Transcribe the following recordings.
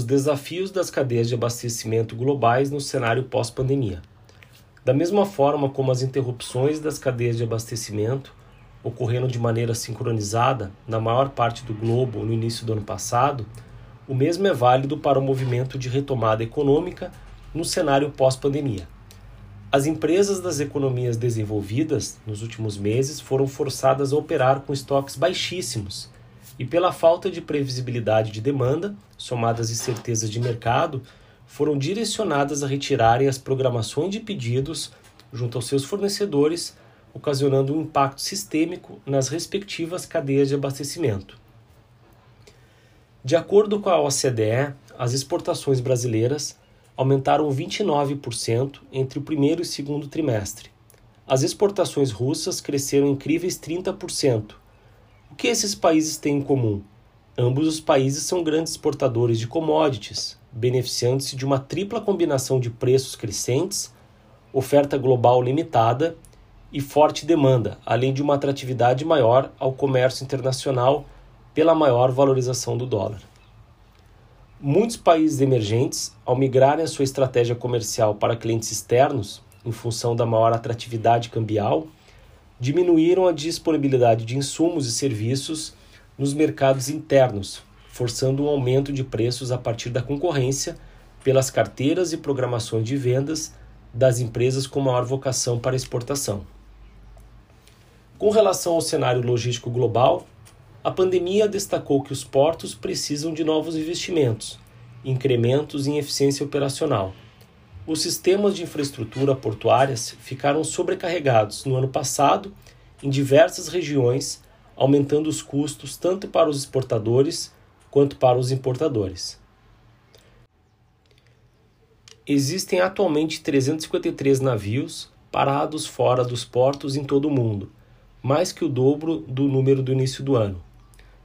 os desafios das cadeias de abastecimento globais no cenário pós-pandemia. Da mesma forma como as interrupções das cadeias de abastecimento ocorreram de maneira sincronizada na maior parte do globo no início do ano passado, o mesmo é válido para o movimento de retomada econômica no cenário pós-pandemia. As empresas das economias desenvolvidas nos últimos meses foram forçadas a operar com estoques baixíssimos e, pela falta de previsibilidade de demanda, somadas incertezas de mercado, foram direcionadas a retirarem as programações de pedidos junto aos seus fornecedores, ocasionando um impacto sistêmico nas respectivas cadeias de abastecimento. De acordo com a OCDE, as exportações brasileiras aumentaram 29% entre o primeiro e segundo trimestre. As exportações russas cresceram incríveis 30%. O que esses países têm em comum? Ambos os países são grandes exportadores de commodities, beneficiando-se de uma tripla combinação de preços crescentes, oferta global limitada e forte demanda, além de uma atratividade maior ao comércio internacional pela maior valorização do dólar. Muitos países emergentes, ao migrarem a sua estratégia comercial para clientes externos, em função da maior atratividade cambial, diminuíram a disponibilidade de insumos e serviços nos mercados internos, forçando um aumento de preços a partir da concorrência pelas carteiras e programações de vendas das empresas com maior vocação para exportação. Com relação ao cenário logístico global, a pandemia destacou que os portos precisam de novos investimentos, incrementos em eficiência operacional. Os sistemas de infraestrutura portuárias ficaram sobrecarregados no ano passado em diversas regiões, aumentando os custos tanto para os exportadores quanto para os importadores. Existem atualmente 353 navios parados fora dos portos em todo o mundo, mais que o dobro do número do início do ano.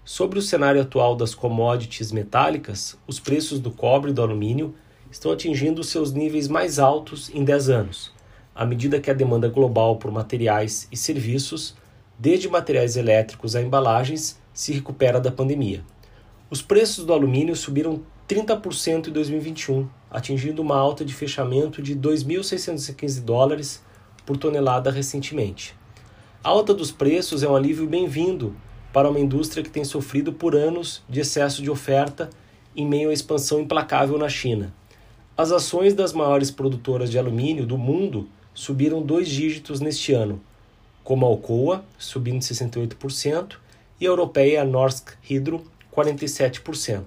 Sobre o cenário atual das commodities metálicas, os preços do cobre e do alumínio estão atingindo seus níveis mais altos em 10 anos, à medida que a demanda global por materiais e serviços, desde materiais elétricos a embalagens, se recupera da pandemia. Os preços do alumínio subiram 30% em 2021, atingindo uma alta de fechamento de 2.615 dólares por tonelada recentemente. A alta dos preços é um alívio bem-vindo para uma indústria que tem sofrido por anos de excesso de oferta em meio à expansão implacável na China. As ações das maiores produtoras de alumínio do mundo subiram dois dígitos neste ano, como a Alcoa, subindo 68%, e a europeia Norsk Hydro, 47%.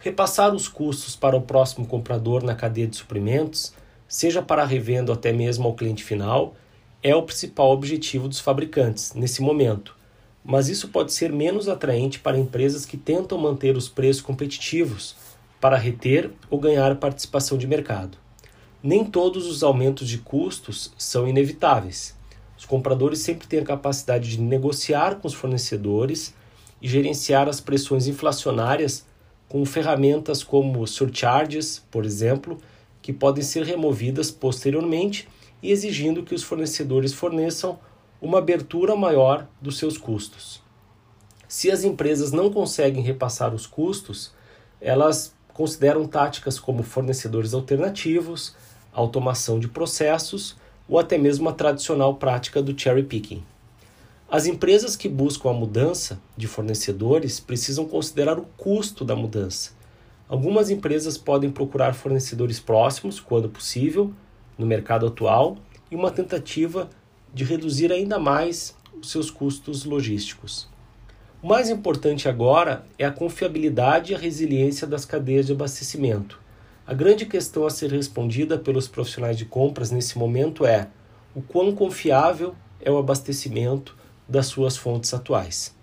Repassar os custos para o próximo comprador na cadeia de suprimentos, seja para revenda ou até mesmo ao cliente final, é o principal objetivo dos fabricantes nesse momento, mas isso pode ser menos atraente para empresas que tentam manter os preços competitivos para reter ou ganhar participação de mercado. Nem todos os aumentos de custos são inevitáveis. Os compradores sempre têm a capacidade de negociar com os fornecedores e gerenciar as pressões inflacionárias com ferramentas como surcharges, por exemplo, que podem ser removidas posteriormente e exigindo que os fornecedores forneçam uma abertura maior dos seus custos. Se as empresas não conseguem repassar os custos, elas consideram táticas como fornecedores alternativos, automação de processos ou até mesmo a tradicional prática do cherry picking. As empresas que buscam a mudança de fornecedores precisam considerar o custo da mudança. Algumas empresas podem procurar fornecedores próximos, quando possível, no mercado atual, e uma tentativa de reduzir ainda mais os seus custos logísticos. O mais importante agora é a confiabilidade e a resiliência das cadeias de abastecimento. A grande questão a ser respondida pelos profissionais de compras nesse momento é o quão confiável é o abastecimento das suas fontes atuais.